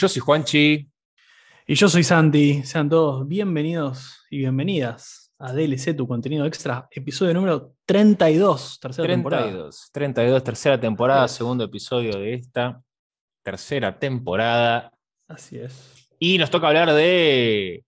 yo soy Juanchi. Y yo soy Santi. Sean todos bienvenidos y bienvenidas a DLC, tu contenido extra, episodio número 32, tercera 32, temporada. 32, tercera temporada, segundo episodio de esta tercera temporada. Así es. Y nos toca hablar de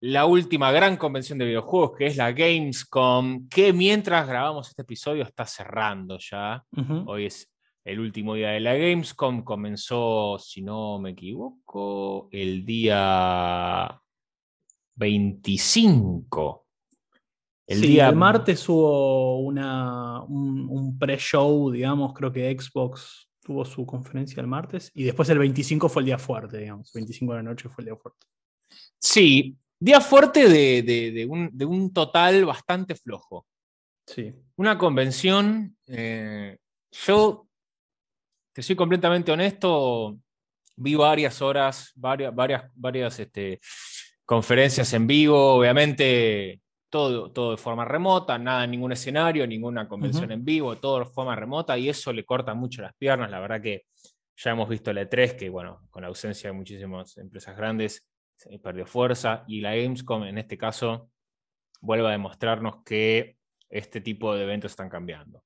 la última gran convención de videojuegos, que es la Gamescom, que mientras grabamos este episodio está cerrando ya. Hoy es el último día de la Gamescom. Comenzó, si no me equivoco, el día 25. El Sí, día el martes hubo una, un, un pre-show, digamos, creo que Xbox tuvo su conferencia el martes y después el 25 fue el día fuerte, digamos. 25 de la noche fue el día fuerte. Sí, día fuerte de, de- de un, de un total bastante flojo. Sí. Una convención, eh, yo, te soy completamente honesto, vi varias horas, varias, varias, varias este, conferencias en vivo, obviamente todo, todo de forma remota, nada en ningún escenario, ninguna convención en vivo, todo de forma remota y eso le corta mucho las piernas, la verdad que ya hemos visto el E3 que, bueno, con la ausencia de muchísimas empresas grandes, se perdió fuerza y la Gamescom en este caso vuelve a demostrarnos que este tipo de eventos están cambiando.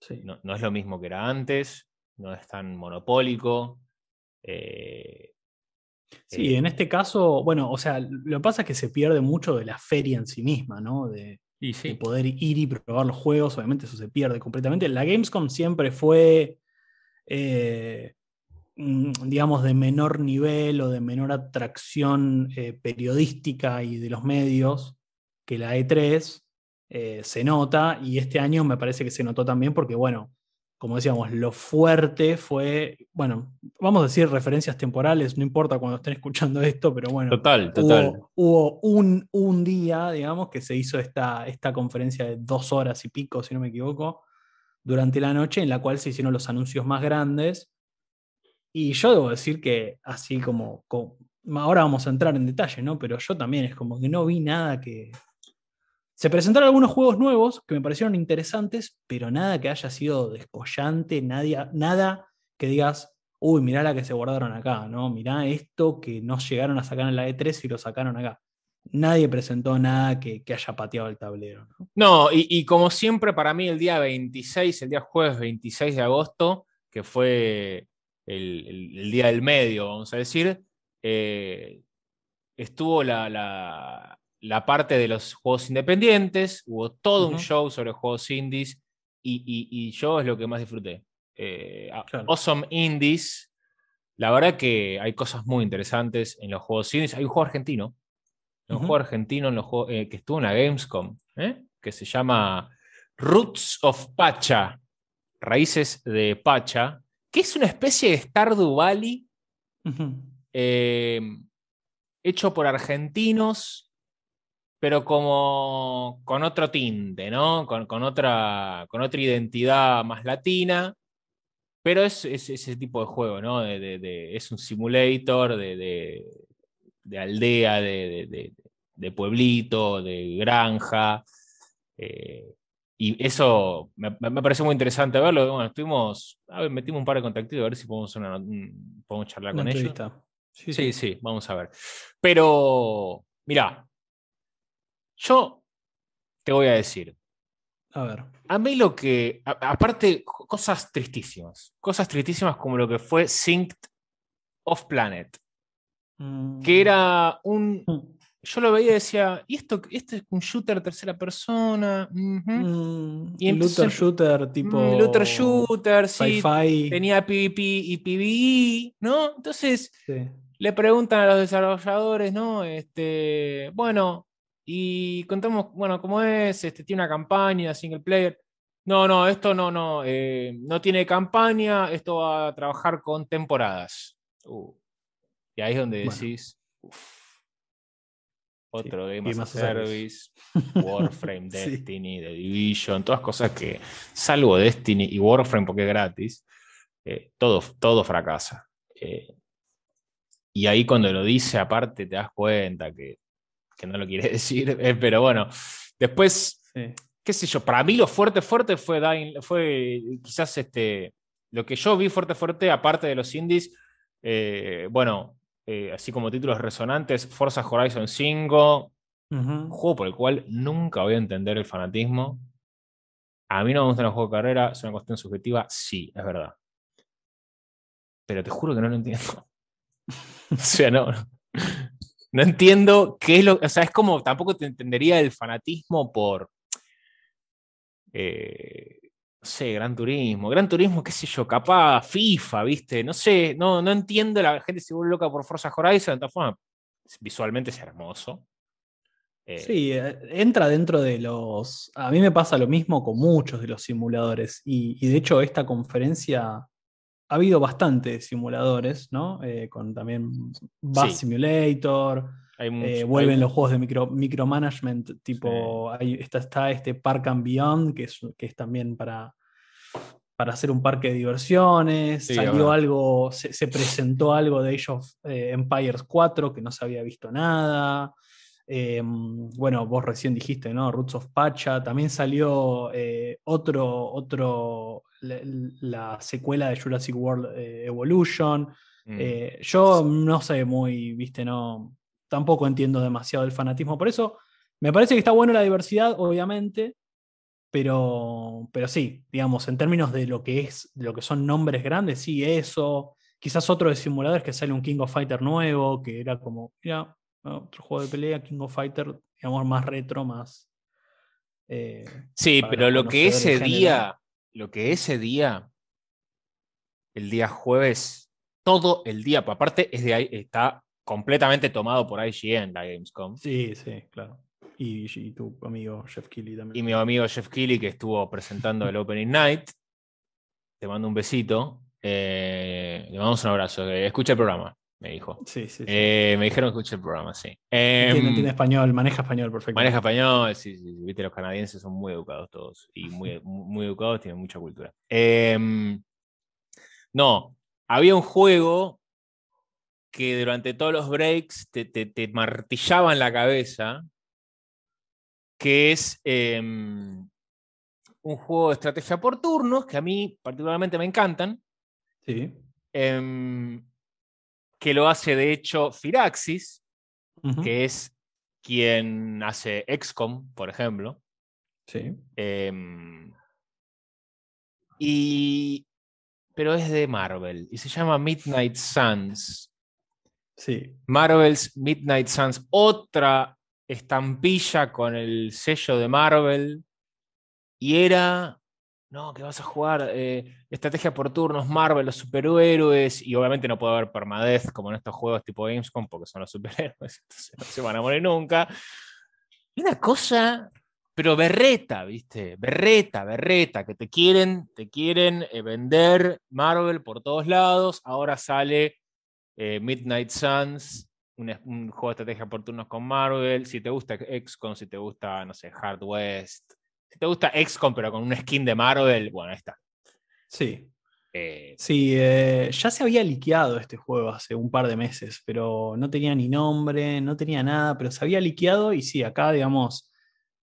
sí. No, no es lo mismo que era antes, no es tan monopólico. eh, Sí, eh, en este caso, bueno, o sea, lo que pasa es que se pierde mucho de la feria en sí misma, ¿no? De, y de poder ir y probar los juegos, obviamente eso se pierde completamente. La Gamescom siempre fue, eh, mm, digamos, de menor nivel o de menor atracción periodística y de los medios que la E3. eh, se nota y este año me parece que se notó también porque, bueno, como decíamos, lo fuerte fue, bueno, vamos a decir referencias temporales, no importa cuando estén escuchando esto, pero bueno, total, total. Hubo, hubo un, un día, digamos, que se hizo esta, esta conferencia de dos horas y pico, si no me equivoco, durante la noche, en la cual se hicieron los anuncios más grandes. Y yo debo decir que, así como, como- ahora vamos a entrar en detalle, ¿no? Pero yo también es como que no vi nada que... Se presentaron algunos juegos nuevos que me parecieron interesantes, pero nada que haya sido descollante, nadie, nada que digas, uy, mirá la que se guardaron acá, ¿no? Mirá esto que no llegaron a sacar en la E3 y lo sacaron acá. Nadie presentó nada que, haya pateado el tablero, ¿no? Y, como siempre, para mí, el día 26, el día jueves 26 de agosto, que fue el, día del medio, vamos a decir, eh, estuvo la- la parte de los juegos independientes, hubo todo un show sobre juegos indies, y, y- y yo es lo que más disfruté. Eh, Claro. Awesome Indies, la verdad que hay cosas muy interesantes en los juegos indies. Hay un juego argentino, un juego argentino en los juegos- eh, que estuvo en la Gamescom, ¿eh? que se llama Roots of Pacha, Raíces de Pacha, que es una especie de Stardew Valley hecho por argentinos, pero como con otro tinte, ¿no? Con, con otra, con otra identidad más latina. Pero es, es ese tipo de juego, ¿no? De- de- de- es un simulator de, de- de aldea, de, pueblito, de granja. eh, y eso me, me pareció muy interesante verlo. Bueno, estuvimos, a ver, metimos un par de contactos a ver si podemos, una- podemos charlar Una con ellos. entrevista. Sí, Sí, sí, vamos a ver. Pero, mira, yo te voy a decir, A ver. a mí lo que, a- aparte, co- cosas tristísimas, cosas tristísimas como lo que fue Synced of Planet, Mm. que era un, Mm. yo lo veía y decía, ¿y esto, esto es un shooter tercera persona? Ujú. Mm, Y entonces looter shooter tipo. Mm, Looter shooter, sí, tenía PvP y PvE, ¿no? Entonces, Sí. le preguntan a los desarrolladores, ¿no? Este, bueno, y contamos, bueno, cómo es, este, tiene una campaña single player. no, no, esto no, no, eh, no tiene campaña, esto va a trabajar con temporadas. Uh, y ahí es donde Bueno. decís, uf, otro Sí, Game as a Service, Warframe, Sí. Destiny, The Division, todas cosas que, salvo Destiny y Warframe porque es gratis, eh, todo, todo fracasa. Eh, y ahí cuando lo dice aparte te das cuenta que, que no lo quiere decir, eh, pero bueno, después Sí. qué sé yo, para mí lo fuerte, fuerte fue Dying, fue quizás este, lo que yo vi fuerte, fuerte, aparte de los indies, eh, bueno, eh, así como títulos resonantes, Forza Horizon 5, un juego por el cual nunca voy a entender el fanatismo. A mí no me gustan los juegos de carrera, es una cuestión subjetiva, sí, es verdad. Pero te juro que no lo entiendo. o sea, no. No entiendo qué es lo. O sea, es como tampoco te entendería el fanatismo por. eh, no sé, Gran Turismo. Gran Turismo, qué sé yo, capaz FIFA, ¿viste? No sé, no, no entiendo. La gente se vuelve loca por Forza Horizon. De formas, visualmente es hermoso. Eh, Sí, eh, entra dentro de los... A mí me pasa lo mismo con muchos de los simuladores y de hecho esta conferencia ha habido bastantes simuladores, ¿no? Eh, con también Bus Sí. Simulator, hay eh, vuelven hay- los juegos de micro, micromanagement, tipo, hay- está, está este Park and Beyond, que es, que es también para, para hacer un parque de diversiones, Sí, es salió algo, se, se presentó algo de Age of eh, Empires 4 que no se había visto nada. Eh, bueno, vos recién dijiste, ¿no? Roots of Pacha. También salió eh, otro, otro, la, la secuela de Jurassic World eh, Evolution. Mm. Eh, yo no sé muy, viste, no. Tampoco entiendo demasiado el fanatismo. Por eso me parece que está bueno la diversidad, obviamente. Pero, pero sí, digamos, en términos de lo que es, de lo que son nombres grandes, sí, eso. Quizás otro de simuladores que sale un King of Fighter nuevo, que era como, mira, otro juego de pelea, King of Fighter, digamos, más retro, más. eh, Sí, pero lo que ese género. día, lo que ese día, el día jueves, todo el día, aparte es de ahí, está completamente tomado por IGN, la Gamescom. sí, sí, claro. Y, y tu amigo Jeff Keighley también. Y mi amigo Jeff Keighley, que estuvo presentando el Opening Night, te mando un besito. eh, le mandamos un abrazo. eh, escucha el programa, me dijo. Sí, sí, sí. Eh, me dijeron que escuche el programa, sí. entiende, Em, entiende español, maneja español perfecto. Maneja español, sí, sí, viste, los canadienses son muy educados todos y muy, muy educados, tienen mucha cultura. Em, no, había un juego que durante todos los breaks te, te, te martillaban la cabeza, que es em, un juego de estrategia por turnos, que a mí particularmente me encantan, Sí. Que lo hace de hecho Firaxis, que es quien hace XCOM, por ejemplo. Sí. Em, y, pero es de Marvel y se llama Midnight Suns. Sí. Marvel's Midnight Suns, otra estampilla con el sello de Marvel. Y era, no, que vas a jugar eh, estrategia por turnos, Marvel, los superhéroes. Y obviamente no puede haber permadez como en estos juegos tipo Gamescom porque son los superhéroes, entonces no se van a morir nunca. Y una cosa, pero berreta, ¿viste? Berreta, berreta, que te quieren, te quieren eh, vender Marvel por todos lados. Ahora sale eh, Midnight Suns, un, juego de estrategia por turnos con Marvel. Si te gusta XCOM, si te gusta, no sé, Hard West. Si te gusta XCOM, pero con un skin de Marvel, bueno, ahí está. Sí. Eh, Sí, eh, ya se había liqueado este juego hace un par de meses, pero no tenía ni nombre, no tenía nada, pero se había liqueado y sí, acá, digamos,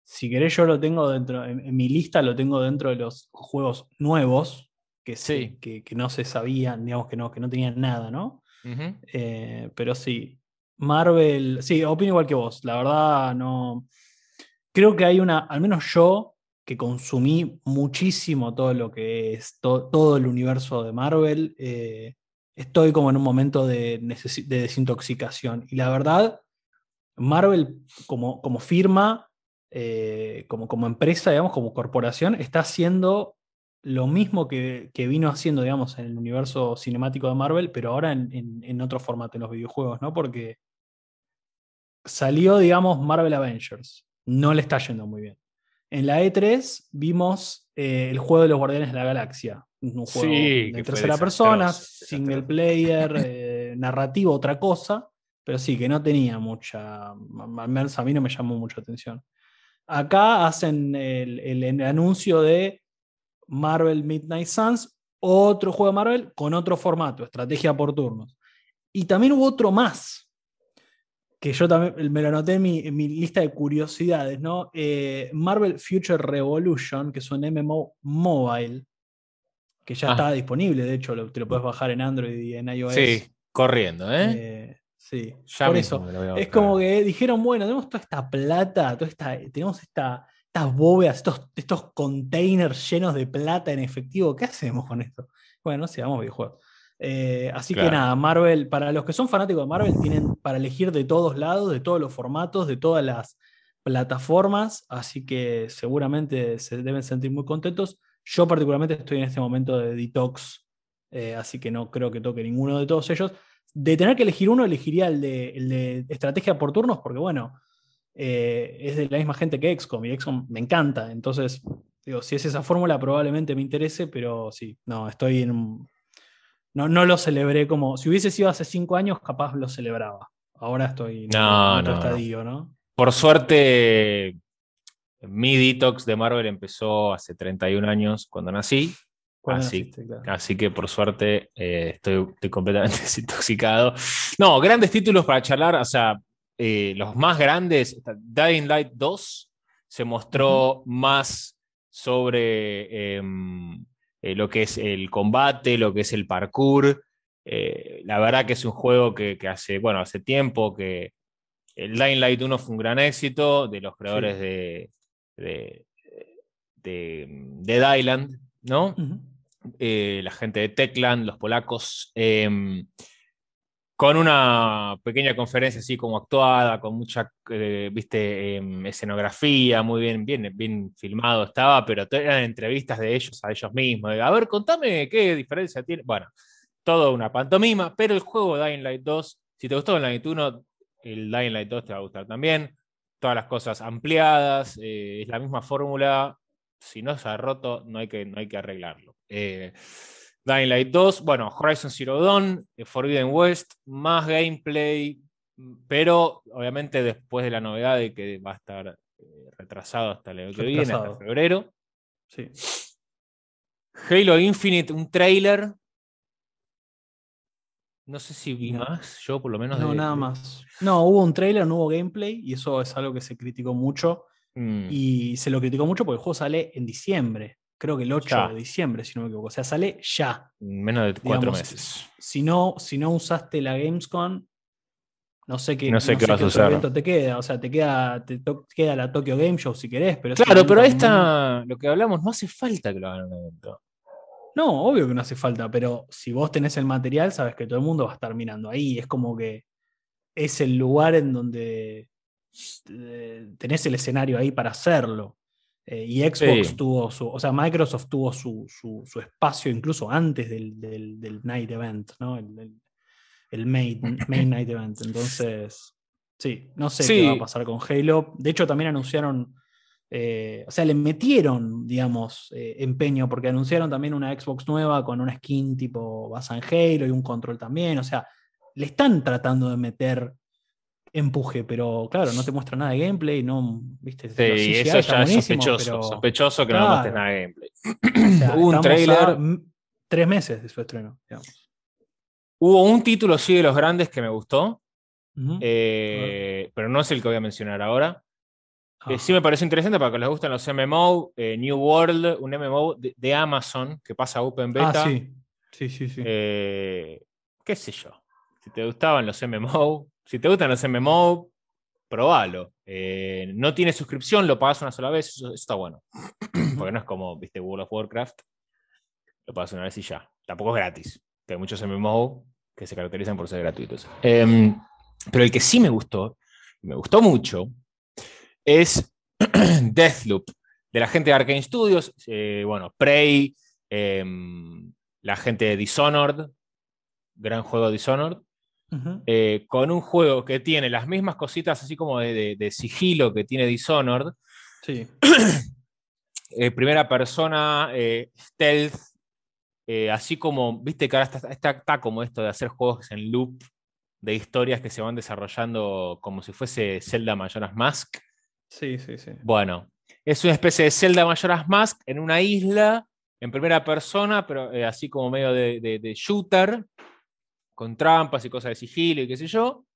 si querés yo lo tengo dentro, en, en mi lista lo tengo dentro de los juegos nuevos que, Sí. que, que no se sabían, digamos que no, que no tenían nada, ¿no? Eh, pero sí, Marvel, sí, opino igual que vos, la verdad no, creo que hay una, al menos yo, que consumí muchísimo todo lo que es to- todo el universo de Marvel, eh, estoy como en un momento de desintoxicación. Y la verdad, Marvel como, como firma, eh, como, como empresa, digamos, como corporación, está haciendo lo mismo que, que vino haciendo, digamos, en el universo cinemático de Marvel, pero ahora en, en- en otro formato, en los videojuegos, ¿no? Porque salió, digamos, Marvel Avengers. No le está yendo muy bien. En la E3 vimos eh, el juego de los Guardianes de la Galaxia. Un juego Sí, de tercera persona, desastroso. single player, eh, narrativo, otra cosa. Pero sí, que no tenía mucha. Al menos a mí no me llamó mucha atención. Acá hacen el, el- el anuncio de Marvel Midnight Suns, otro juego de Marvel con otro formato, estrategia por turnos. Y también hubo otro más, que yo también me lo anoté en mi, en mi lista de curiosidades, ¿no? Eh, Marvel Future Revolution, que es un MMO mobile, que ya Ah. está disponible, de hecho lo- te lo puedes bajar en Android y en iOS. Sí, corriendo, ¿eh? Eh, sí, Ya por eso. a Es como que dijeron, bueno, tenemos toda esta plata, toda esta, tenemos esta, estas bóvedas, estos, estos containers llenos de plata en efectivo. ¿Qué hacemos con esto? Bueno, sí, vamos videojuegos. Eh, así Claro. que nada, Marvel, para los que son fanáticos de Marvel, tienen para elegir de todos lados, de todos los formatos, de todas las plataformas, así que seguramente se deben sentir muy contentos. Yo particularmente estoy en este momento de detox, eh, así que no creo que toque ninguno de todos ellos. De tener que elegir uno, elegiría el de, el de estrategia por turnos, porque bueno, eh, es de la misma gente que XCOM y XCOM me encanta. Entonces, digo, si es esa fórmula, probablemente me interese, pero sí, no, estoy en un. No, no lo celebré como. Si hubiese sido hace cinco años, capaz lo celebraba. Ahora estoy en No, otro no, no. estadio, ¿no? Por suerte, mi detox de Marvel empezó hace 31 años cuando nací. Cuando Así, naciste, claro. así que por suerte eh, estoy, estoy completamente desintoxicado. No, grandes títulos para charlar. O sea, eh, los más grandes, Dying Light 2 se mostró más sobre em, eh, lo que es el combate, lo que es el parkour. Eh, la verdad que es un juego que, que hace, bueno, hace tiempo que el Dying Light 1 fue un gran éxito de los creadores de, de, de, de Dylan, ¿no? Eh, la gente de Techland, los polacos, em, con una pequeña conferencia así como actuada, con mucha, eh, viste, em, escenografía, muy bien, bien, bien filmado estaba, pero eran entrevistas de ellos a ellos mismos. a ver, contame qué diferencia tiene. Bueno, todo una pantomima, pero el juego Dying Light 2, si te gustó Dying Light 1, el Dying Light 2 te va a gustar también. Todas las cosas ampliadas, eh, es la misma fórmula, si no se ha roto, no hay que, no hay que arreglarlo. Eh, Dying Light 2, bueno, Horizon Zero Dawn, eh, Forbidden West, más gameplay, pero obviamente después de la novedad de que va a estar eh, retrasado hasta el año que viene, hasta febrero. Sí. Halo Infinite, un trailer. No sé si vi No. más, yo por lo menos. No, de- nada más. No, hubo un trailer, no hubo gameplay, y eso es algo que se criticó mucho. Mm, Y se lo criticó mucho porque el juego sale en diciembre. Creo que el 8 Ya. de diciembre, si no me equivoco. O sea, sale ya. menos de cuatro digamos, meses. Si no, si no usaste la Gamescom, no sé qué, No sé qué vas a usar. evento te queda. O sea, te queda, te to- queda la Tokyo Game Show si querés, pero Claro, pero evento muy- esta, lo que hablamos, no hace falta que lo hagan en un evento. No, obvio que no hace falta, pero si vos tenés el material, sabes que todo el mundo va a estar mirando ahí. Es como que es el lugar en donde eh, tenés el escenario ahí para hacerlo. Eh, y Xbox Sí. tuvo su, o sea, Microsoft tuvo su, su- su espacio incluso antes del, del- del Night Event, ¿no? El, el- el main, main Night Event. Entonces, sí, no sé qué va a pasar con Halo. De hecho, también anunciaron, eh, o sea, le metieron, digamos, eh, empeño, porque anunciaron también una Xbox nueva con una skin tipo basada en Halo y un control también. O sea, le están tratando de meter empuje, pero claro, no te muestra nada de gameplay, no, viste, Sí, CGI eso ya es sospechoso. pero, Sospechoso que no Claro. muestres nada de gameplay. o sea, Hubo un trailer. tres meses de su estreno. digamos. Hubo un título, sí, de los grandes que me gustó, eh, pero no es el que voy a mencionar ahora. Eh, sí me pareció interesante para que les gusten los MMO. eh, New World, un MMO de, de Amazon que pasa a Open Beta. Ah, sí, sí, sí, sí. Qué sé yo. Si te gustaban los MMO, si te gustan los MMO, probalo. Eh, no tiene suscripción, lo pagas una sola vez, eso, eso está bueno. Porque no es como, viste, World of Warcraft. Lo pagas una vez y ya. Tampoco es gratis. Que hay muchos MMO que se caracterizan por ser gratuitos. Em, pero el que sí me gustó, me gustó mucho, es Deathloop, de la gente de Arkane Studios. eh, bueno, Prey, em, la gente de Dishonored, gran juego Dishonored, Eh, con un juego que tiene las mismas cositas así como de, de- de sigilo que tiene Dishonored, Sí. eh, primera persona, eh, stealth, así como, viste que ahora está, está, está como esto de hacer juegos en loop de historias que se van desarrollando como si fuese Zelda Majora's Mask. Sí, sí, sí. Bueno, es una especie de Zelda Majora's Mask en una isla, en primera persona, pero eh, así como medio de, de- de shooter, con trampas y cosas de sigilo y qué sé yo.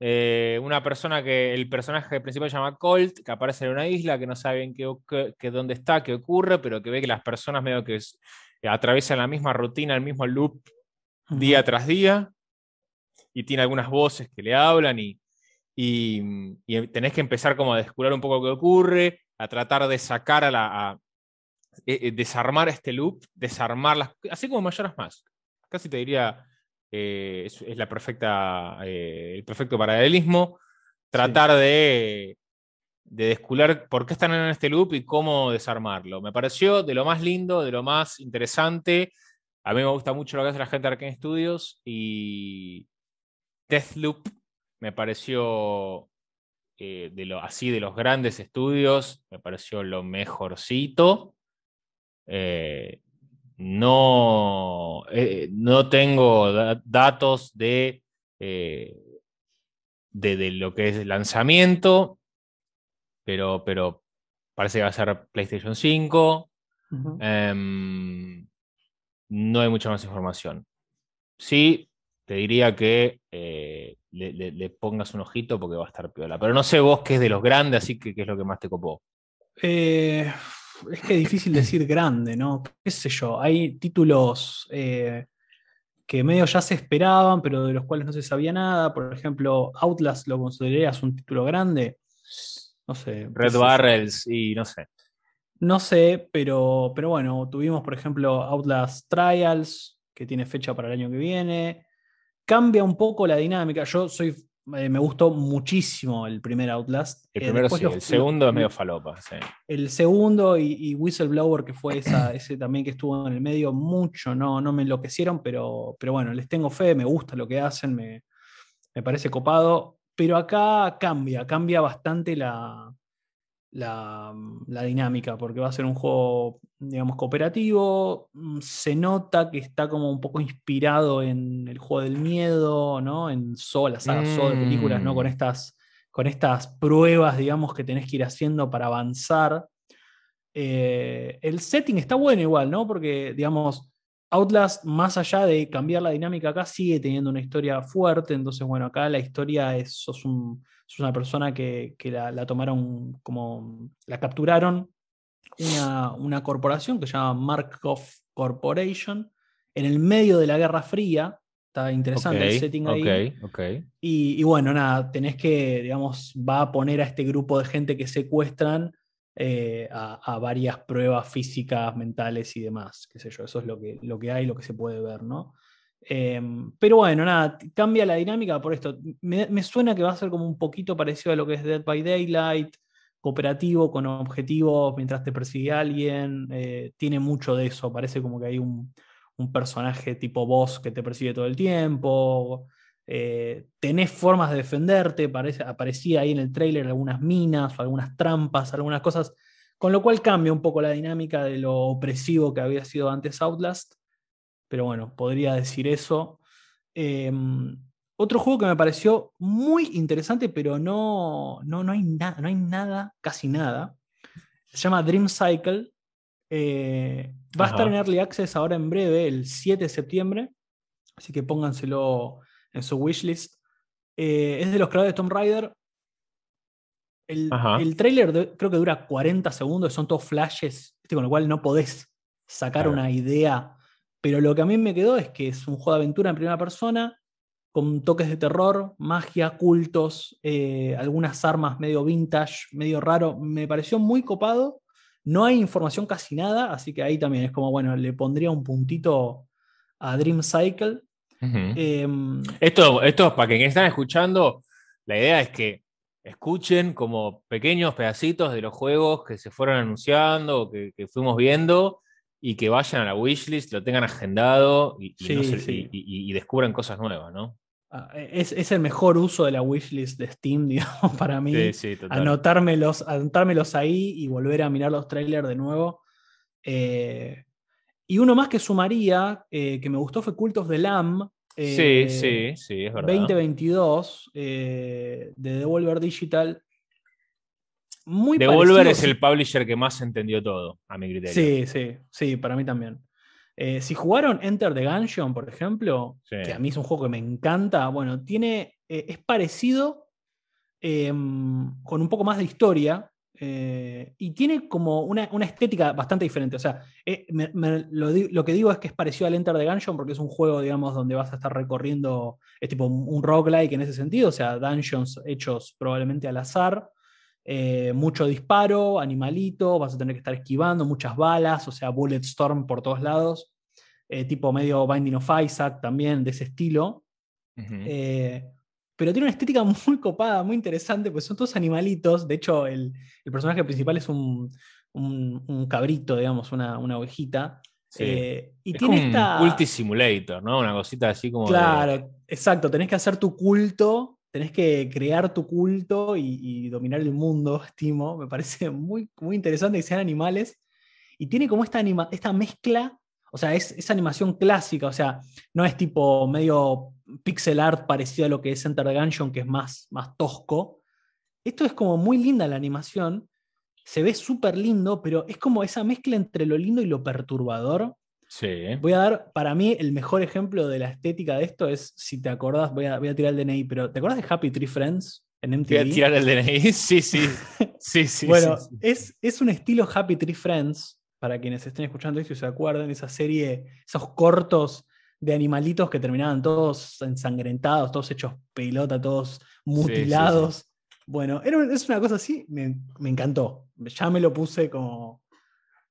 Eh, una persona que el personaje principal se llama Colt, que aparece en una isla, que no sabe bien qué, qué- dónde está, qué ocurre, pero que ve que las personas medio que es- atraviesan la misma rutina, el mismo loop día tras día, y tiene algunas voces que le hablan y, y, y tenés que empezar como a descubrir un poco qué ocurre, a tratar de sacar a la... a- eh, eh, desarmar este loop, desarmar las... Así como Majora's Mask. Casi te diría, eh, es, es la perfecta, eh, el perfecto paralelismo. Tratar de, de descubrir por qué están en este loop y cómo desarmarlo. Me pareció de lo más lindo, de lo más interesante. A mí me gusta mucho lo que hace la gente de Arkane Studios y Deathloop me pareció eh, de lo, así de los grandes estudios, me pareció lo mejorcito. Eh, no, eh, no tengo da- datos de, eh, de, de lo que es el lanzamiento, pero, pero parece que va a ser PlayStation 5. Ujú. Em, no hay mucha más información. Sí, te diría que eh, le, le- le pongas un ojito porque va a estar piola. Pero no sé vos qué es de los grandes, así que qué es lo que más te copó. Eh, es que es difícil decir grande, ¿no? ¿Qué sé yo? Hay títulos eh, que medio ya se esperaban, pero de los cuales no se sabía nada. Por ejemplo, Outlast lo considerarías un título grande. No sé. Red. Barrels y no sé. No sé, pero, pero bueno, tuvimos, por ejemplo, Outlast Trials, que tiene fecha para el año que viene. Cambia un poco la dinámica. Yo soy. Eh, me gustó muchísimo el primer Outlast. El Eh, primero sí, los- el segundo los- es medio falopa. sí. el segundo y, y Whistleblower, que fue esa, ese también que estuvo en el medio, mucho, no, no me enloquecieron, pero, pero bueno, les tengo fe, me gusta lo que hacen, me, me parece copado. Pero acá cambia, cambia bastante la, la, la dinámica, porque va a ser un juego, digamos, cooperativo. Mm, Se nota que está como un poco inspirado en el juego del miedo, ¿no? En Saw, la saga Saw de películas, ¿no? Con Mm. estas, con estas pruebas, digamos, que tenés que ir haciendo para avanzar. Eh, el setting está bueno igual, ¿no? Porque, digamos, Outlast, más allá de cambiar la dinámica acá, sigue teniendo una historia fuerte. Entonces, bueno, acá la historia es, sos, un- sos una persona que, que la, la tomaron como, la capturaron una, una corporación que se llama Markov Corporation en el medio de la Guerra Fría. Está interesante el setting ahí. Y, y bueno, nada, tenés que, digamos, va a poner a este grupo de gente que secuestran eh, a, varias pruebas físicas, mentales y demás, qué sé yo, eso es lo que, lo que hay, lo que se puede ver, ¿no? Eh, pero bueno, nada, cambia la dinámica por esto. Me, me suena que va a ser como un poquito parecido a lo que es Dead by Daylight, cooperativo, con objetivos mientras te persigue alguien, eh, tiene mucho de eso, parece como que hay un, un personaje tipo boss que te persigue todo el tiempo, eh, tenés formas de defenderte, parece, aparecía ahí en el trailer algunas minas o algunas trampas, algunas cosas, con lo cual cambia un poco la dinámica de lo opresivo que había sido antes Outlast, pero bueno, podría decir eso. Eh, otro juego que me pareció muy interesante, pero no, no, no, hay, nada no hay nada, casi nada, se llama Dream Cycle. Eh, va a estar en Early Access ahora en breve, el 7 de septiembre, así que pónganselo en su wishlist. Eh, es de los creadores de Tomb Raider. El, el trailer de- creo que dura 40 segundos, son todos flashes, ¿viste? con lo cual no podés sacar Claro. una idea. Pero lo que a mí me quedó es que es un juego de aventura en primera persona, con toques de terror, magia, cultos, eh, algunas armas medio vintage, medio raro. Me pareció muy copado. No hay información casi nada, así que ahí también es como, bueno, le pondría un puntito a Dream Cycle. Em, Esto, esto para quienes están escuchando, la idea es que escuchen como pequeños pedacitos de los juegos que se fueron anunciando, o que, que fuimos viendo, y que vayan a la wishlist, lo tengan agendado y, y no Sí, se- sí. y- y- y descubran cosas nuevas, ¿no? Ah, Es, es el mejor uso de la wishlist de Steam, digamos, para mí. Sí, sí, total. anotármelos, anotármelos ahí y volver a mirar los trailers de nuevo. Eh, y uno más que sumaría, eh, que me gustó, fue Cult of the Lamb. Sí, eh, sí, sí, es verdad. 2022 eh, de Devolver Digital. Muy Devolver parecido, es el publisher que más entendió todo, a mi criterio. Sí, sí, sí, para mí también. Si jugaron Enter the Gungeon, por ejemplo, Sí. que a mí es un juego que me encanta, bueno, tiene, es parecido eh, con un poco más de historia eh, y tiene como una, una estética bastante diferente. O sea, eh, me- me- lo, di- lo que digo es que es parecido al Enter the Gungeon porque es un juego, digamos, donde vas a estar recorriendo, es tipo un, roguelike en ese sentido, o sea, dungeons hechos probablemente al azar. eh, mucho disparo, animalito, vas a tener que estar esquivando, muchas balas, o sea, bullet storm por todos lados, tipo medio Binding of Isaac también, de ese estilo. Eh, pero tiene una estética muy copada, muy interesante, pues son todos animalitos. De hecho, el, el personaje principal es un, un- un cabrito, digamos, una, una ovejita. Sí. Eh, y es tiene como esta. un Culti Simulator, ¿no? Una cosita así como. de- Claro, exacto. Tenés que hacer tu culto, tenés que crear tu culto y, y dominar el mundo, estimo. Me parece muy, muy interesante que sean animales. Y tiene como esta, anima- esta mezcla, o sea, es, es animación clásica, o sea, no es tipo medio pixel art parecido a lo que es Enter the Gungeon, que es más, más tosco. Esto es como muy linda la animación, se ve súper lindo, pero es como esa mezcla entre lo lindo y lo perturbador. Sí. Voy a dar, para mí, el mejor ejemplo de la estética de esto es, si te acordás, voy a, voy a tirar el DNI, pero ¿te acordás de Happy Tree Friends en MTV? Voy a tirar el DNI. Sí, sí. Sí, sí. bueno, sí, sí. Es, es un estilo Happy Tree Friends, para quienes estén escuchando esto y se acuerden, esa serie, esos cortos de animalitos que terminaban todos ensangrentados, todos hechos pelota, todos mutilados. Bueno, era, es una cosa así, me, me encantó. Ya me lo puse como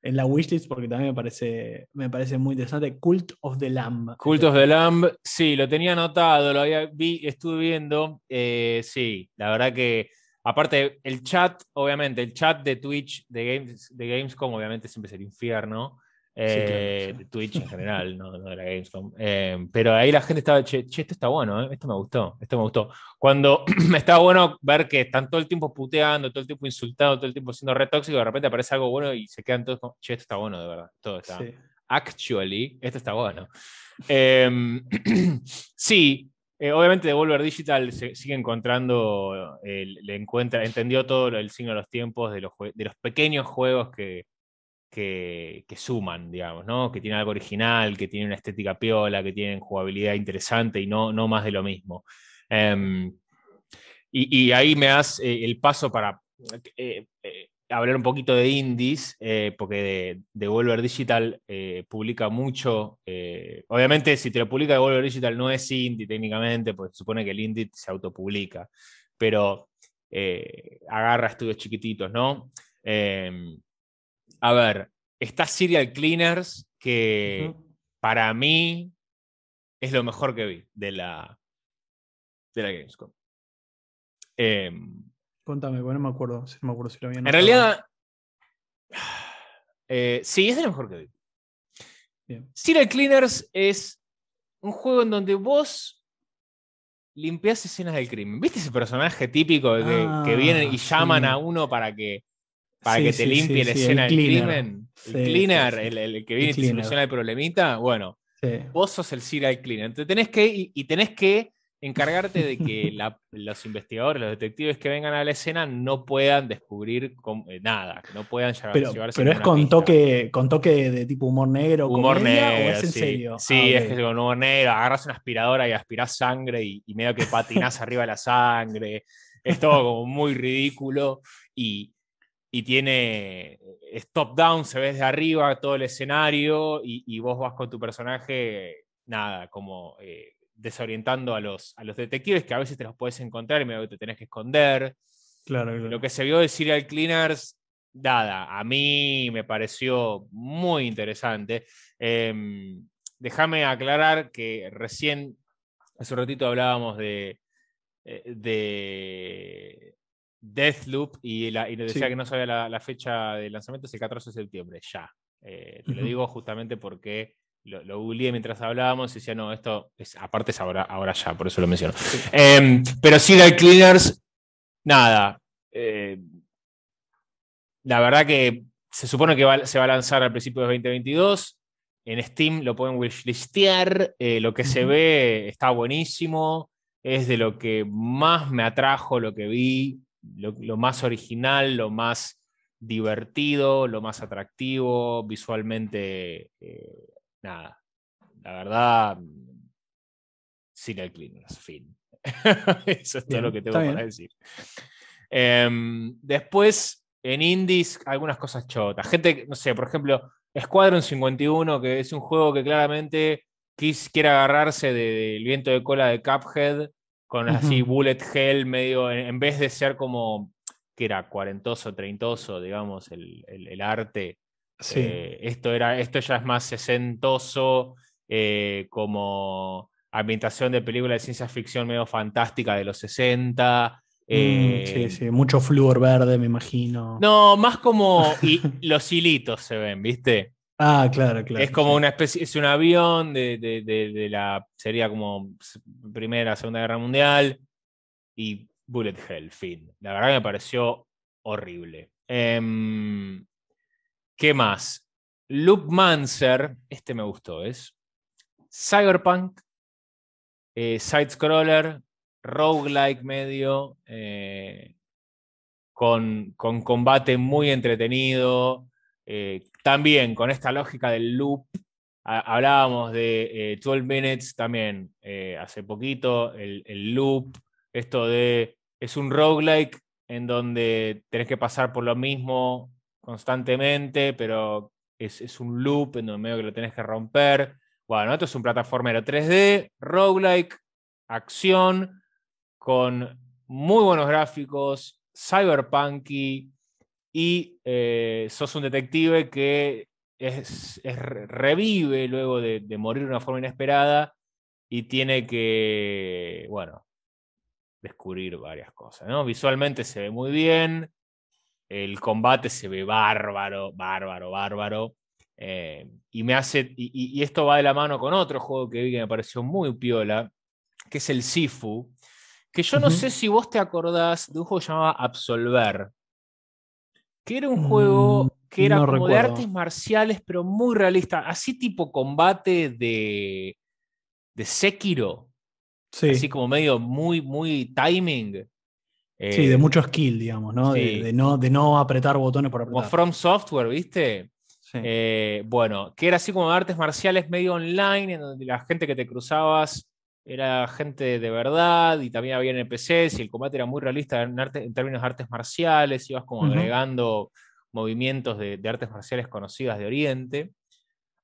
en la wishlist porque también me parece, me parece muy interesante. Cult of the Lamb. Cult of the Lamb, sí, lo tenía anotado, lo había, vi, estuve viendo. eh, sí, la verdad que, aparte, el chat, obviamente, el chat de Twitch, de, Games, de Gamescom, obviamente siempre es el infierno. eh, claro, sí. Twitch en general, no, no de la Gamescom. Eh, pero ahí la gente estaba, che, che, esto está bueno, eh, esto me gustó, esto me gustó. Cuando estaba bueno ver que están todo el tiempo puteando, todo el tiempo insultando, todo el tiempo siendo re tóxico, de repente aparece algo bueno y se quedan todos como, che, esto está bueno, de verdad, todo está Sí. actually, esto está bueno. Em, sí, eh, obviamente Devolver Digital se- sigue encontrando, eh, le encuentra, entendió todo el signo de los tiempos de los, de los pequeños juegos que, que, suman, digamos, ¿no? Que tienen algo original, que tienen una estética piola, que tienen jugabilidad interesante y no, no más de lo mismo. Em, y, ahí me das eh, el paso para eh, hablar un poquito de indies, eh, porque de- Devolver Digital eh, publica mucho. eh, obviamente, si te lo publica Devolver Digital no es indie técnicamente, pues se supone que el indie se autopublica, pero agarra estudios chiquititos, ¿no? Eh, a ver, está Serial Cleaners, que para mí es lo mejor que vi de la, de la Gamescom. Contame, porque no me acuerdo, si no me acuerdo si lo había en realidad, eh, sí, es de lo mejor que vi. Bien. Serial Cleaners es un juego en donde vos limpias escenas del crimen. ¿Viste ese personaje típico que, Ah, que vienen y llaman sí. a uno para que, para Sí, que te sí, limpie la escena el del crimen? El cleaner. El, el que viene y te soluciona el problemita. Bueno, vos sos el serial cleaner. Entonces tenés que, y, y tenés que encargarte de que la- los investigadores, los detectives que vengan a la escena no puedan descubrir eh, nada, que no puedan llevar, Pero, llevarse pero es con pista. toque, con toque de tipo humor negro, Humor comedia, negro, o es en sí. serio. Sí, Ah, es ok. que con humor negro, agarras una aspiradora y aspirás sangre y, y medio que patinás arriba de la sangre. Es todo como muy ridículo y, y tiene es top down, se ve desde arriba todo el escenario y, y vos vas con tu personaje, nada, como eh, desorientando a los, a los detectives que a veces te los puedes encontrar y medio que te tenés que esconder. Claro, claro. Lo que se vio de Serial Cleaners, nada, a mí me pareció muy interesante. Em, déjame aclarar que recién, hace un ratito hablábamos de, eh, de Deathloop y, la, y decía Sí. que no sabía la, la fecha de lanzamiento, es el 14 de septiembre, ya. Eh, te lo digo justamente porque lo, lo googleé mientras hablábamos y decía, no, esto es, aparte es ahora, ahora ya, por eso lo menciono. Em, pero Serial Cleaners, nada. eh, la verdad que se supone que va- se va a lanzar al principio de 2022. En Steam lo pueden wishlistear. eh, lo que se ve está buenísimo. Es de lo que más me atrajo, lo que vi, lo, lo más original, lo más divertido, lo más atractivo, visualmente, eh, nada. La verdad, Serial Cleaners, fin. Eso es todo lo que tengo para decir. Em, después, en indies, algunas cosas chotas. Gente, no sé, por ejemplo, Squadron 51, que es un juego que claramente quis- quiere agarrarse de- del viento de cola de Cuphead, con así bullet hell medio, en, en vez de ser como, que era cuarentoso, treintoso, digamos, el, el- el arte. Sí. Eh, esto, era, esto ya es más sesentoso, eh, como ambientación de película de ciencia ficción medio fantástica de los 60. Mm, eh, sí, sí. Mucho flúor verde, me imagino. No, más como y los hilitos se ven, ¿viste? Ah, claro, claro. es como sí. una especie, es un avión de, de- de- de la, sería como Primera, Segunda Guerra Mundial y Bullet Hell, fin. La verdad que me pareció horrible. Em, ¿Qué más? Loop Mancer, este me gustó, ¿es? Cyberpunk, eh, side-scroller, roguelike medio, eh, con, con combate muy entretenido, eh, también con esta lógica del loop. Ha- hablábamos de eh, 12 Minutes también eh, hace poquito, el, el loop, esto de, es un roguelike en donde tenés que pasar por lo mismo constantemente, pero es, es un loop en donde medio que lo tenés que romper. Bueno, esto es un plataformero 3D, roguelike, acción, con muy buenos gráficos, cyberpunky, y eh, sos un detective que es, revive luego de, de morir de una forma inesperada y tiene que, bueno, descubrir varias cosas. ¿no? Visualmente se ve muy bien, el combate se ve bárbaro, bárbaro, bárbaro. eh, y me hace. Y, esto va de la mano con otro juego que vi que me pareció muy piola, que es el Sifu. Que yo no sé si vos te acordás de un juego que se llamaba Absolver. Que era un juego Mm, que era no como de artes marciales, pero muy realista. Así tipo combate de, de Sekiro. Sí, Así como medio muy, muy timing. Sí, Eh, de mucho skill, digamos, ¿no? De- sí. De, no, de no apretar botones por Como apretar. From Software, ¿viste? Sí. Eh, bueno, que era así como de artes marciales medio online, en donde la gente que te cruzabas era gente de verdad y también había NPCs y el combate era muy realista en, arte- en términos de artes marciales, ibas como agregando movimientos de, de artes marciales conocidas de Oriente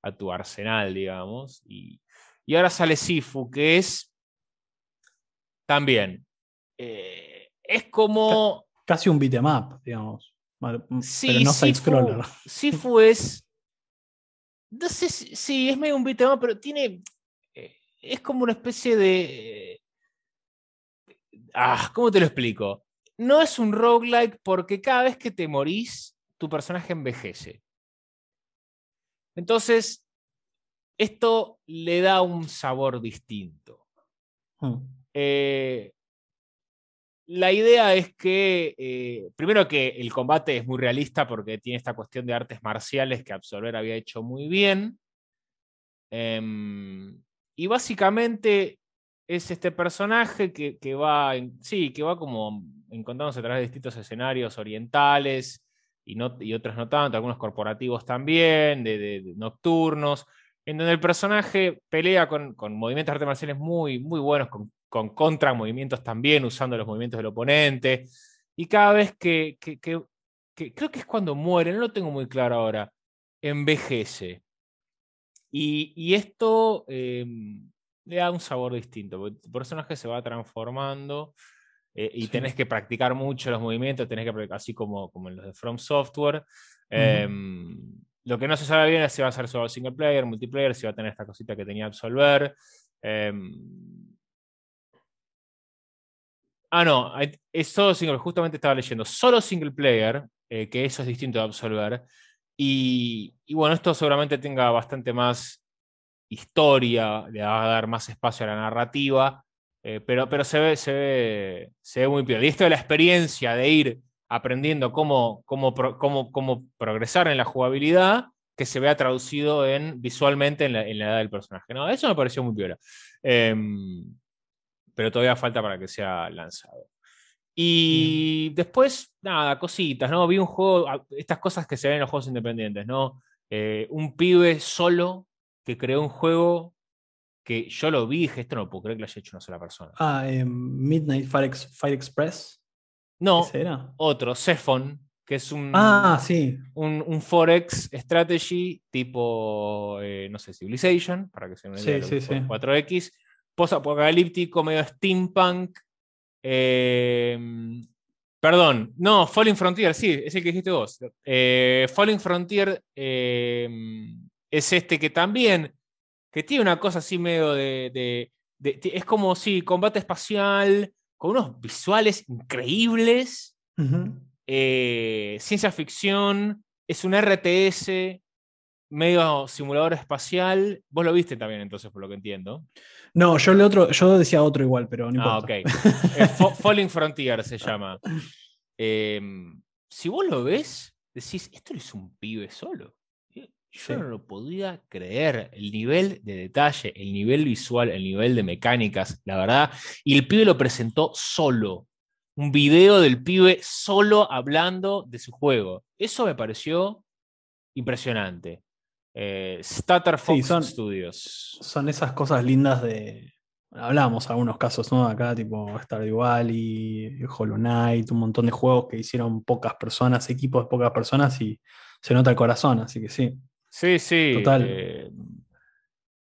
a tu arsenal, digamos. Y, y ahora sale Sifu, que es también, eh, es como... Casi un beat'em up, digamos. Mal- Sí, pero no Sifu, side-scroller. Sifu es. No sé si sí, es medio un beat'em up, pero tiene. eh, es como una especie de. Ah, ¿cómo te lo explico? No es un roguelike porque cada vez que te morís, tu personaje envejece. Entonces, esto le da un sabor distinto. Mm. Eh, la idea es que, eh, primero que el combate es muy realista porque tiene esta cuestión de artes marciales que Absolver había hecho muy bien. Em, y básicamente es este personaje que, va, sí, que va como encontrándose a través de distintos escenarios orientales y, no, y otros no tanto, algunos corporativos también, de, nocturnos, en donde el personaje pelea con, con movimientos de artes marciales muy, muy buenos, con contramovimientos también, usando los movimientos del oponente. Y cada vez que, que- que- que- creo que es cuando muere, no lo tengo muy claro ahora, envejece. Y, y esto eh, le da un sabor distinto, porque tu personaje se va transformando eh, y Sí. tenés que practicar mucho los movimientos, tenés que practicar, así como, como en los de From Software. Em, lo que no se sabe bien es si va a ser solo single player, multiplayer, si va a tener esta cosita que tenía Absolver. Em, ah, no, es solo single, justamente estaba leyendo, solo single player, eh, que eso es distinto de Absolver. Y, y bueno, esto seguramente tenga bastante más historia, le va a dar más espacio a la narrativa, eh, pero, pero se, ve, se, ve, se ve muy bien. Y esto de la experiencia de ir aprendiendo cómo, cómo, cómo, cómo progresar en la jugabilidad, que se vea traducido en, visualmente en la, en la edad del personaje. ¿no? Eso me pareció muy piola. Em, pero todavía falta para que sea lanzado. Y después, nada, cositas, ¿no? Vi un juego, estas cosas que se ven en los juegos independientes, ¿no? Eh, un pibe solo que creó un juego que yo lo vi y dije, esto no puedo creer que lo haya hecho una sola persona. Ah, em, Midnight Fire, Express. No, otro, Cephon, que es un, ah, sí. un, Forex strategy tipo, eh, no sé, Civilization, para que se me sí, sí, 4X, post-apocalíptico, medio steampunk. Em, perdón, no, Falling Frontier, sí, es el que dijiste vos. Eh, Falling Frontier em, es este que también, que tiene una cosa así medio de, es como, sí, combate espacial, con unos visuales increíbles, eh, ciencia ficción, es un RTS, medio simulador espacial. Vos lo viste también, entonces, por lo que entiendo. No, yo, le otro, yo decía otro igual, pero no ah, importa. Ah, ok. Falling Frontier se llama. Em, si vos lo ves, decís, esto es un pibe solo. Yo no lo podía creer. El nivel de detalle, el nivel visual, el nivel de mecánicas, la verdad. Y el pibe lo presentó solo. Un video del pibe solo hablando de su juego. Eso me pareció impresionante. Eh, Fox son, Studios. Son esas cosas lindas de. Hablamos algunos casos, ¿no? Acá, tipo Stardew Valley, Hollow Knight, un montón de juegos que hicieron pocas personas, equipos de pocas personas y se nota el corazón, así que sí. Sí, sí. Total. Eh,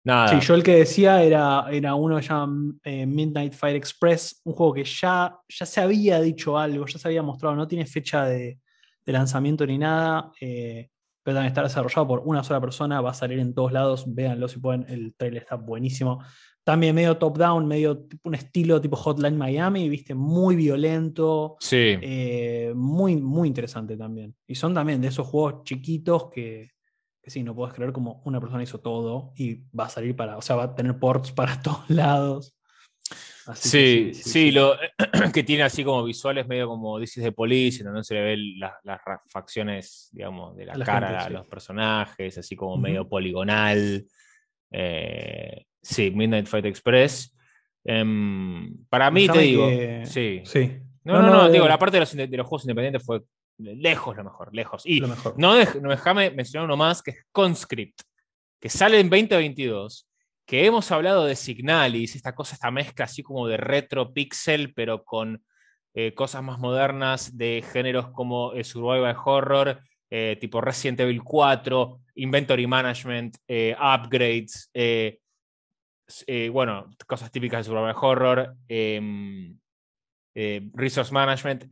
nada. Sí, yo el que decía era, era uno llamado eh, Midnight Fire Express, un juego que ya, ya se había dicho algo, ya se había mostrado, no tiene fecha de, lanzamiento ni nada. Eh, pero también está desarrollado por una sola persona, va a salir en todos lados, véanlo si pueden, el trailer está buenísimo. También medio top-down, medio un estilo tipo Hotline Miami, viste, muy violento. Sí. Eh, muy, muy interesante también. Y son también de esos juegos chiquitos que, que sí, no puedes creer como una persona hizo todo y va a salir para, o sea, va a tener ports para todos lados sí, sí, lo, que tiene así como visuales medio como dices de Police, donde se le ven las, facciones, digamos, de la, cara a los personajes, así como medio poligonal. Eh, sí, Midnight Fight Express. Em, para mí, te digo, sí. sí. No, no, no, digo, la parte de los, de los, juegos independientes fue lejos lo mejor, lejos. Y mejor. no, no déjame mencionar uno más, que es Conscript, que sale en 2022 que hemos hablado de Signalis, esta cosa, esta mezcla así como de retro pixel, pero con eh, cosas más modernas de géneros como el survival horror, eh, tipo Resident Evil 4, Inventory Management, eh, upgrades, bueno, cosas típicas de survival horror, em, resource management,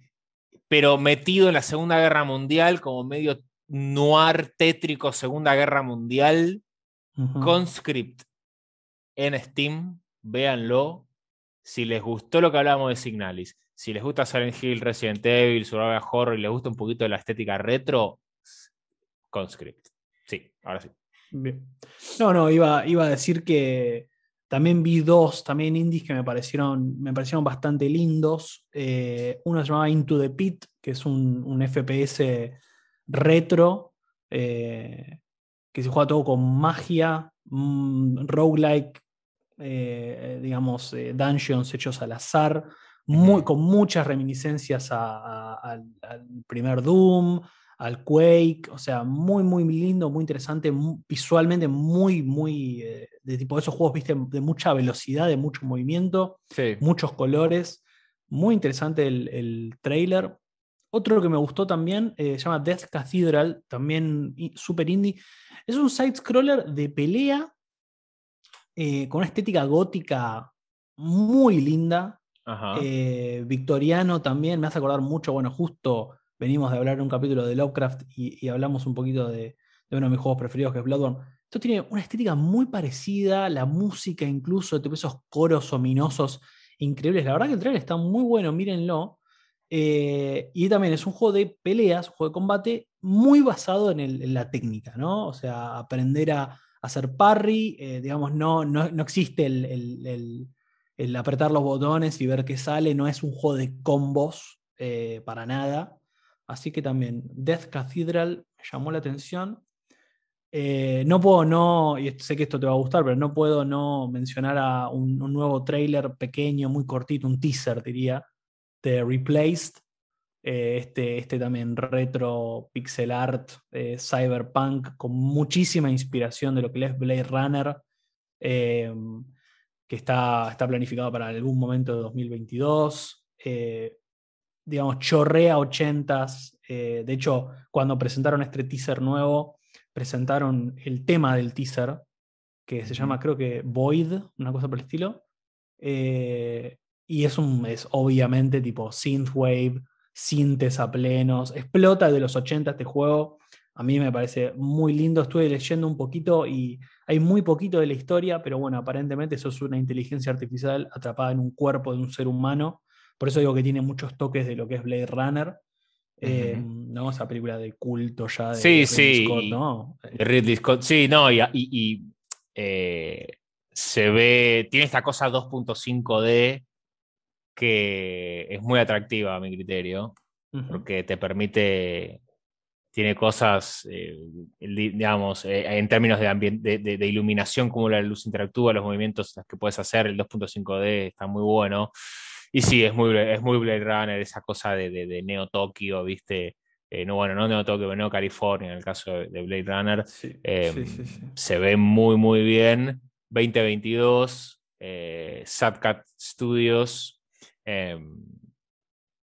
pero metido en la Segunda Guerra Mundial como medio noir tétrico Segunda Guerra Mundial, Conscript en Steam, véanlo. Si les gustó lo que hablábamos de Signalis, si les gusta Silent Hill, Resident Evil, Survival Horror y les gusta un poquito la estética retro, Conscript. Sí, ahora sí. No, no, iba, iba a decir que también vi dos también indies que me parecieron, me parecieron bastante lindos. Eh, uno se llamaba Into the Pit, que es un, FPS retro, eh, que se juega todo con magia, roguelike, eh, digamos, eh, dungeons hechos al azar, muy, con muchas reminiscencias al primer Doom, al Quake, o sea, muy, muy lindo, muy interesante, visualmente muy, muy, eh, de tipo de esos juegos, viste, de mucha velocidad, de mucho movimiento, muchos colores, muy interesante el, el trailer. Otro que me gustó también se llama Death Cathedral, también super indie. Es un side-scroller de pelea eh, con una estética gótica muy linda. Eh, victoriano también, me hace acordar mucho, bueno, justo venimos de hablar en un capítulo de Lovecraft y, hablamos un poquito de, uno de mis juegos preferidos que es Bloodborne. Esto tiene una estética muy parecida, la música incluso, tipo esos coros ominosos increíbles. La verdad que el trailer está muy bueno, mírenlo. Eh, y también es un juego de peleas, un juego de combate muy basado en, en, la técnica, ¿no? O sea, aprender a, hacer parry, eh, digamos, no, no, existe el, apretar los botones y ver qué sale, no es un juego de combos eh, para nada. Así que también Death Cathedral me llamó la atención. Eh, no puedo no, y sé que esto te va a gustar, pero no puedo no mencionar a un, nuevo trailer pequeño, muy cortito, un teaser diría, de Replaced. Eh, este, este también retro pixel art eh, cyberpunk con muchísima inspiración de lo que es Blade Runner, que está, está planificado para algún momento de 2022. digamos, chorrea ochentas. de hecho, cuando presentaron este teaser nuevo, presentaron el tema del teaser, que se llama creo que Void, una cosa por el estilo. Eh, y es, un, es obviamente tipo synthwave, sintes a plenos, explota de los 80 este juego. A mí me parece muy lindo, estuve leyendo un poquito y hay muy poquito de la historia, pero bueno, aparentemente eso es una inteligencia artificial atrapada en un cuerpo de un ser humano. Por eso digo que tiene muchos toques de lo que es Blade Runner. Eh, ¿no? Esa película de culto ya de, sí, sí, Scott, ¿no? Ridley Scott, sí, no, y, eh, se ve, tiene esta cosa 2.5D que es muy atractiva a mi criterio, porque te permite, tiene cosas, eh, digamos, en términos de, de, iluminación, como la luz interactúa, los movimientos que puedes hacer, el 2.5D está muy bueno. Y sí, es muy, es muy Blade Runner, esa cosa de, de, Neo Tokio, ¿viste? Eh, no, bueno, no Neo Tokio, pero Neo California, en el caso de, Blade Runner. Em, se ve muy, muy bien. 2022, eh, Sadcat Studios. Em,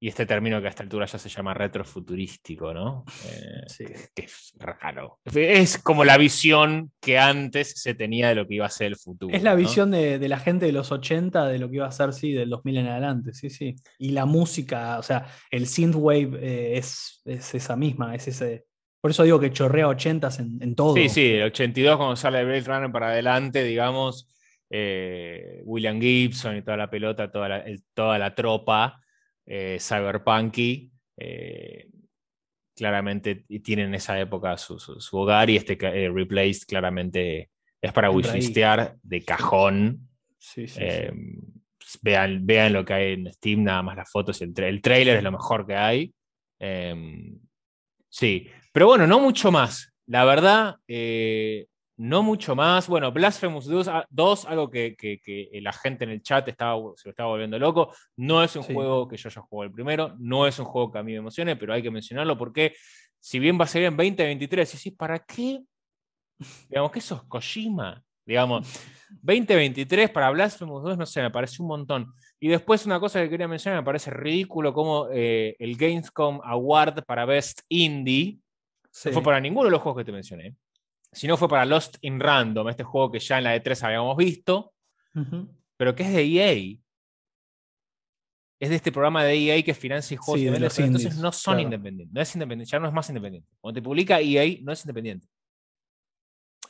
y este término que a esta altura ya se llama retrofuturístico, ¿no? Eh, sí. Que es raro. Es como la visión que antes se tenía de lo que iba a ser el futuro. Es la visión de, la gente de los 80 de lo que iba a ser, sí, del 2000 en adelante, sí, sí. Y la música, o sea, el synthwave eh, es, es esa misma, es ese... Por eso digo que chorrea 80 en, en todo. Sí, sí, el 82 cuando sale Blade Runner para adelante, digamos, eh, William Gibson y toda la pelota, toda toda la tropa eh, cyberpunky. Eh, claramente tienen en esa época su, hogar y este eh, Replaced claramente es para wishistear de cajón. Vean, vean lo que hay en Steam, nada más las fotos. El, el trailer es lo mejor que hay. sí, pero bueno, no mucho más. La verdad, no mucho más. Bueno, Blasphemous 2, ah, algo que, la gente en el chat estaba, se lo estaba volviendo loco. No es un juego que yo haya jugado el primero, no es un juego que a mí me emocione, pero hay que mencionarlo porque si bien va a salir en 2023, y sí, ¿para qué? Digamos que eso es Kojima. Digamos, 2023 para Blasphemous 2, no sé, me parece un montón. Y después una cosa que quería mencionar, me parece ridículo como eh, el Gamescom Award para Best Indie no fue para ninguno de los juegos que te mencioné. Si no fue para Lost in Random, este juego que ya en la E3 habíamos visto, pero que es de EA. Es de este programa de EA que financia juegos entonces no son independientes. No es independiente, ya no es más independiente. Cuando te publica EA, no es independiente.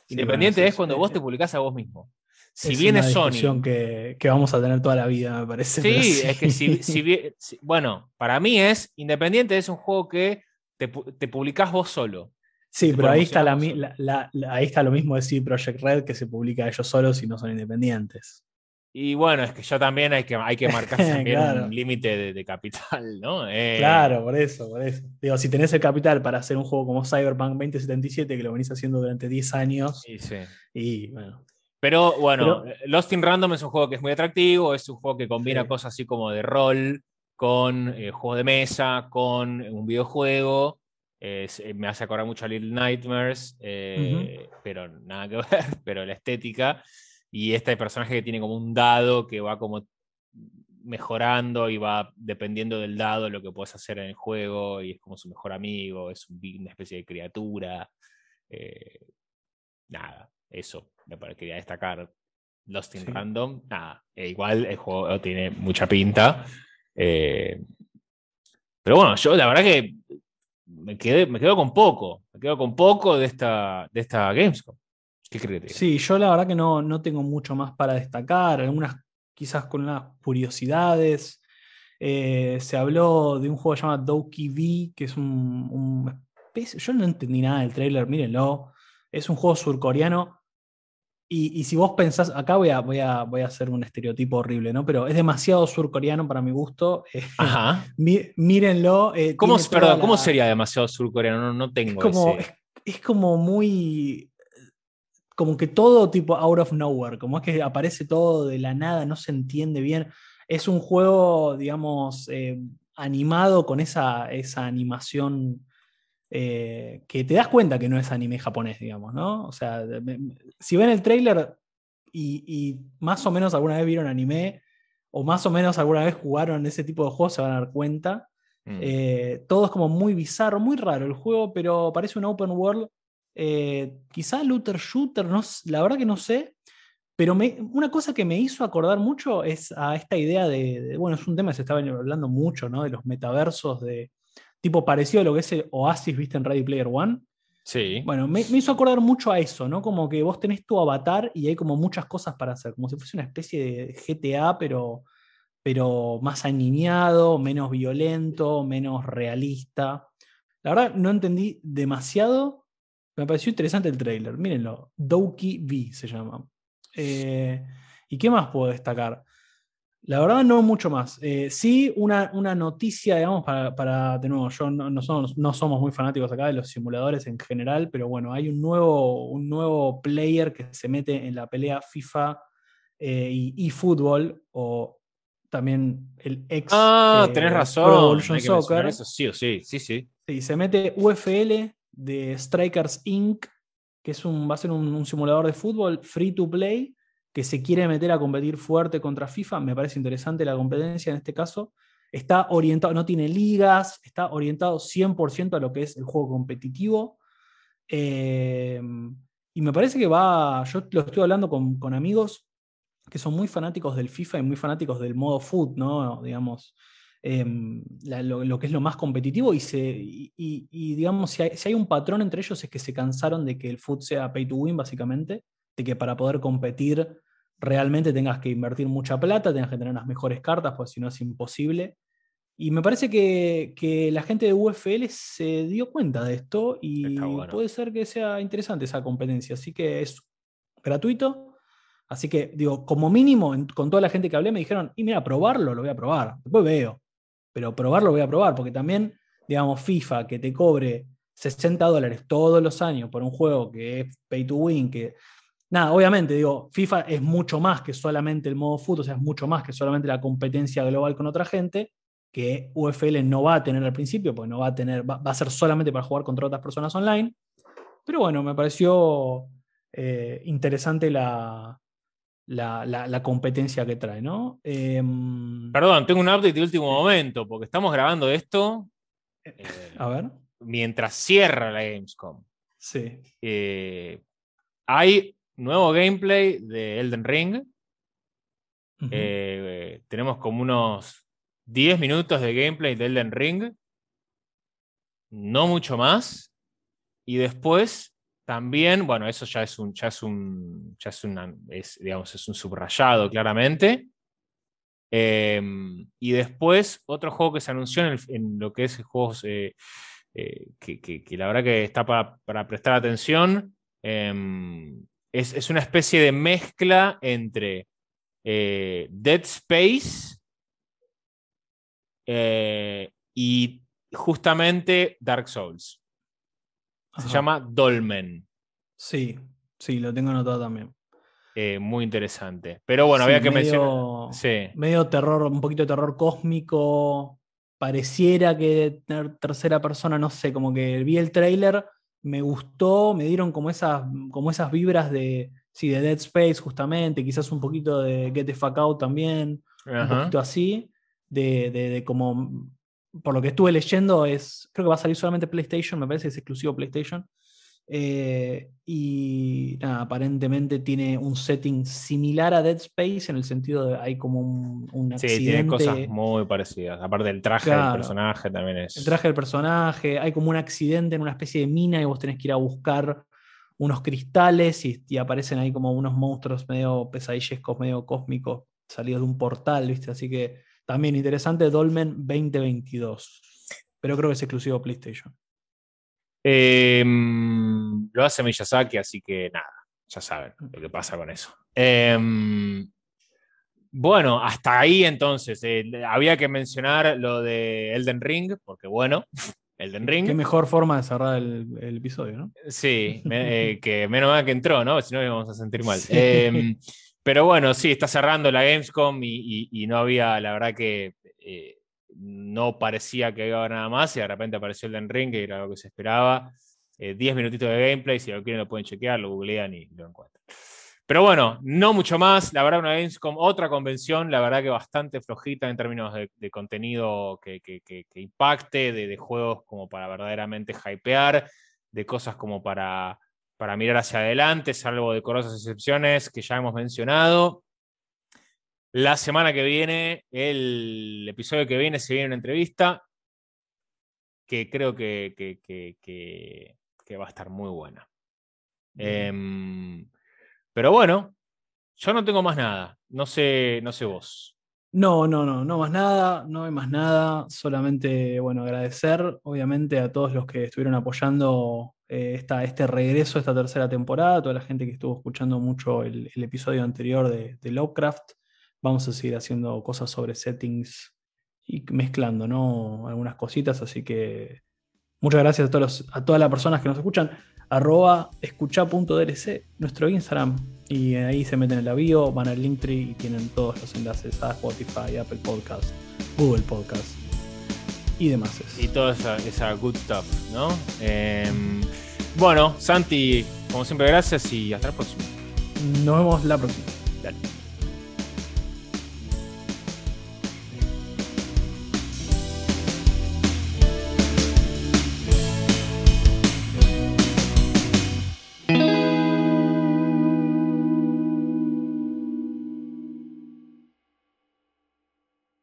independiente es cuando vos te publicás a vos mismo. Si viene es Sony. Que, que, vamos a tener toda la vida, me parece. Sí, es que si, bueno, para mí es independiente, es un juego que te, te publicás vos solo. Sí, pero ahí está, la, ahí está lo mismo de Project Red, que se publica ellos solos y no son independientes. Y bueno, es que yo también hay que, hay que marcar un límite de, capital, ¿no? Eh, claro, por eso, por eso. Digo, si tenés el capital para hacer un juego como Cyberpunk 2077, que lo venís haciendo durante 10 años. Sí, sí. Y bueno. Pero bueno, Lost in Random es un juego que es muy atractivo, es un juego que combina cosas así como de rol, con eh, juego de mesa, con un videojuego. Eh, me hace acordar mucho a Little Nightmares, eh, pero nada que ver, pero la estética. Y este personaje que tiene como un dado que va como mejorando y va dependiendo del dado lo que puedes hacer en el juego y es como su mejor amigo, es una especie de criatura. Eh, nada, eso me quería destacar. Lost in Random, nada, igual el juego tiene mucha pinta. pero bueno, yo la verdad que me, quedé, me quedo con poco, me quedo con poco de esta, de esta Gamescom. ¿Qué crees? Sí, yo la verdad que no, no tengo mucho más para destacar, algunas quizás con unas curiosidades. Eh, se habló de un juego llamado Doki V, que es un, Yo no entendí nada del trailer, mírenlo. Es un juego surcoreano y, si vos pensás, acá voy a, voy, a, voy a hacer un estereotipo horrible, ¿no? Pero es demasiado surcoreano para mi gusto. Ajá. mírenlo. Eh, ¿Cómo, perdón, ¿cómo sería demasiado surcoreano? No, no tengo es como, es, como muy. Como que todo tipo out of nowhere, como es que aparece todo de la nada, no se entiende bien. Es un juego, digamos, eh, animado con esa, esa animación eh, que te das cuenta que no es anime japonés, digamos, ¿no? O sea, si ven el trailer y, más o menos alguna vez vieron anime o más o menos alguna vez jugaron ese tipo de juegos, se van a dar cuenta. Mm. Eh, todo es como muy bizarro, muy raro el juego, pero parece un open world. Eh, quizá looter shooter, no, la verdad que no sé. Pero una cosa que me hizo acordar mucho es a esta idea de, bueno, es un tema que se estaba hablando mucho, ¿no? De los metaversos, de, tipo parecido a lo que es el Oasis, viste, en Ready Player One. Sí. Bueno, me, hizo acordar mucho a eso, ¿no? Como que vos tenés tu avatar y hay como muchas cosas para hacer, como si fuese una especie de GTA, pero, pero más aniñado, menos violento, menos realista. La verdad, no entendí demasiado. Me pareció interesante el trailer. Mírenlo. Doki V se llama. Eh, ¿Y qué más puedo destacar? La verdad, no mucho más. Eh, sí, una, una, noticia, digamos, para, de nuevo, yo no, somos, no, somos, muy fanáticos acá de los simuladores en general, pero bueno, hay un nuevo, un nuevo player que se mete en la pelea FIFA eh, y eFootball, o también el ex. Ah, eh, tenés razón. Soccer. Eso sí o sí, sí, sí. Sí, se mete UFL de Strikers Inc., que es un, va a ser un simulador de fútbol free to play que se quiere meter a competir fuerte contra FIFA, me parece interesante la competencia en este caso. Está orientado, no tiene ligas, está orientado 100% a lo que es el juego competitivo. Eh, y me parece que va, yo lo estoy hablando con, amigos que son muy fanáticos del FIFA y muy fanáticos del modo foot, ¿no? Digamos, em, lo, que es lo más competitivo y, se, y, digamos, si hay, si hay, un patrón entre ellos es que se cansaron de que el foot sea pay to win, básicamente, de que para poder competir realmente tengas que invertir mucha plata, tengas que tener las mejores cartas, porque si no es imposible. Y me parece que, la gente de UFL se dio cuenta de esto y puede ser que sea interesante esa competencia. Así que es gratuito. Así que, digo, como mínimo, con toda la gente que hablé me dijeron, y mira, probarlo lo voy a probar. Después veo. Pero probarlo lo voy a probar, porque también, digamos, FIFA que te cobre 60 dólares todos los años por un juego que es pay to win, que nada, obviamente, digo, FIFA es mucho más que solamente el modo fútbol, o sea, es mucho más que solamente la competencia global con otra gente, que UFL no va a tener al principio, porque no va a tener, va, a ser solamente para jugar contra otras personas online. Pero bueno, me pareció eh, interesante la, la, competencia que trae, ¿no? Em, Perdón, tengo un update de último momento, porque estamos grabando esto. a ver. Mientras cierra la Gamescom. Sí. Eh, hay nuevo gameplay de Elden Ring. Eh, tenemos como unos 10 minutos de gameplay de Elden Ring. No mucho más. Y después también, bueno, eso ya es un, ya es un, ya es una, digamos, es un subrayado claramente. Em, y después otro juego que se anunció en, lo que es juegos eh, eh, que, la verdad que está para, prestar atención. Em, es, una especie de mezcla entre eh, Dead Space eh, y justamente Dark Souls. Se llama Dolmen. Sí, sí, lo tengo anotado también. Eh, muy interesante. Pero bueno, había que mencionar. Sí. Medio terror, un poquito de terror cósmico. Pareciera que tener tercera persona, no sé, como que vi el trailer me gustó, me dieron como esas, como esas vibras de, sí, de Dead Space justamente, quizás un poquito de Get the Fuck Out también, un poquito así, de, de, como, por lo que estuve leyendo, es, creo que va a salir solamente PlayStation, me parece que es exclusivo PlayStation. Eh, y aparentemente tiene un setting similar a Dead Space en el sentido de hay como un, un accidente. Sí, tiene cosas muy parecidas. Aparte del traje del personaje también es. El traje del personaje, hay como un accidente en una especie de mina y vos tenés que ir a buscar unos cristales y, aparecen ahí como unos monstruos medio pesadillescos, medio cósmicos, salidos de un portal, ¿viste? Así que también interesante Dolmen 2022. Pero creo que es exclusivo PlayStation. Em, lo hace Miyazaki, así que nada. ya saben lo que pasa con eso. Em, bueno, hasta ahí entonces. Eh, había que mencionar lo de Elden Ring, porque bueno, Elden Ring. Qué mejor forma de cerrar el, episodio, ¿no? Sí, eh, que menos mal que entró, ¿no? Si no, íbamos a sentir mal. Em, pero bueno, sí, está cerrando la Gamescom y, no había, la verdad que eh, no parecía que iba nada más y de repente apareció Elden Ring, que era lo que se esperaba. 10 minutitos de gameplay, si lo quieren lo pueden chequear, lo googlean y lo encuentran. Pero bueno, no mucho más. La verdad, una Gamescom, otra convención, la verdad que bastante flojita en términos de, contenido que, impacte, de, juegos como para verdaderamente hypear, de cosas como para, para mirar hacia adelante, salvo decorosas excepciones que ya hemos mencionado. La semana que viene, el episodio que viene, se viene una entrevista que creo que, que va a estar muy buena. Pero bueno, yo no tengo más nada. No sé, no sé vos. No, no, no, no más nada, no hay más nada. Solamente, bueno, agradecer, obviamente, a todos los que estuvieron apoyando eh, este regreso, esta tercera temporada, a toda la gente que estuvo escuchando mucho el, episodio anterior de, Lovecraft. Vamos a seguir haciendo cosas sobre settings y mezclando, ¿no? Algunas cositas, así que muchas gracias a, todos a todas las personas que nos escuchan arroba escucha.dlc, nuestro Instagram. Y ahí se meten en la bio, van al Linktree y tienen todos los enlaces a Spotify, Apple Podcast, Google Podcast y demás. Y toda esa, good stuff, ¿no? Em, bueno, Santi, como siempre, gracias y hasta la próxima. Nos vemos la próxima. Dale.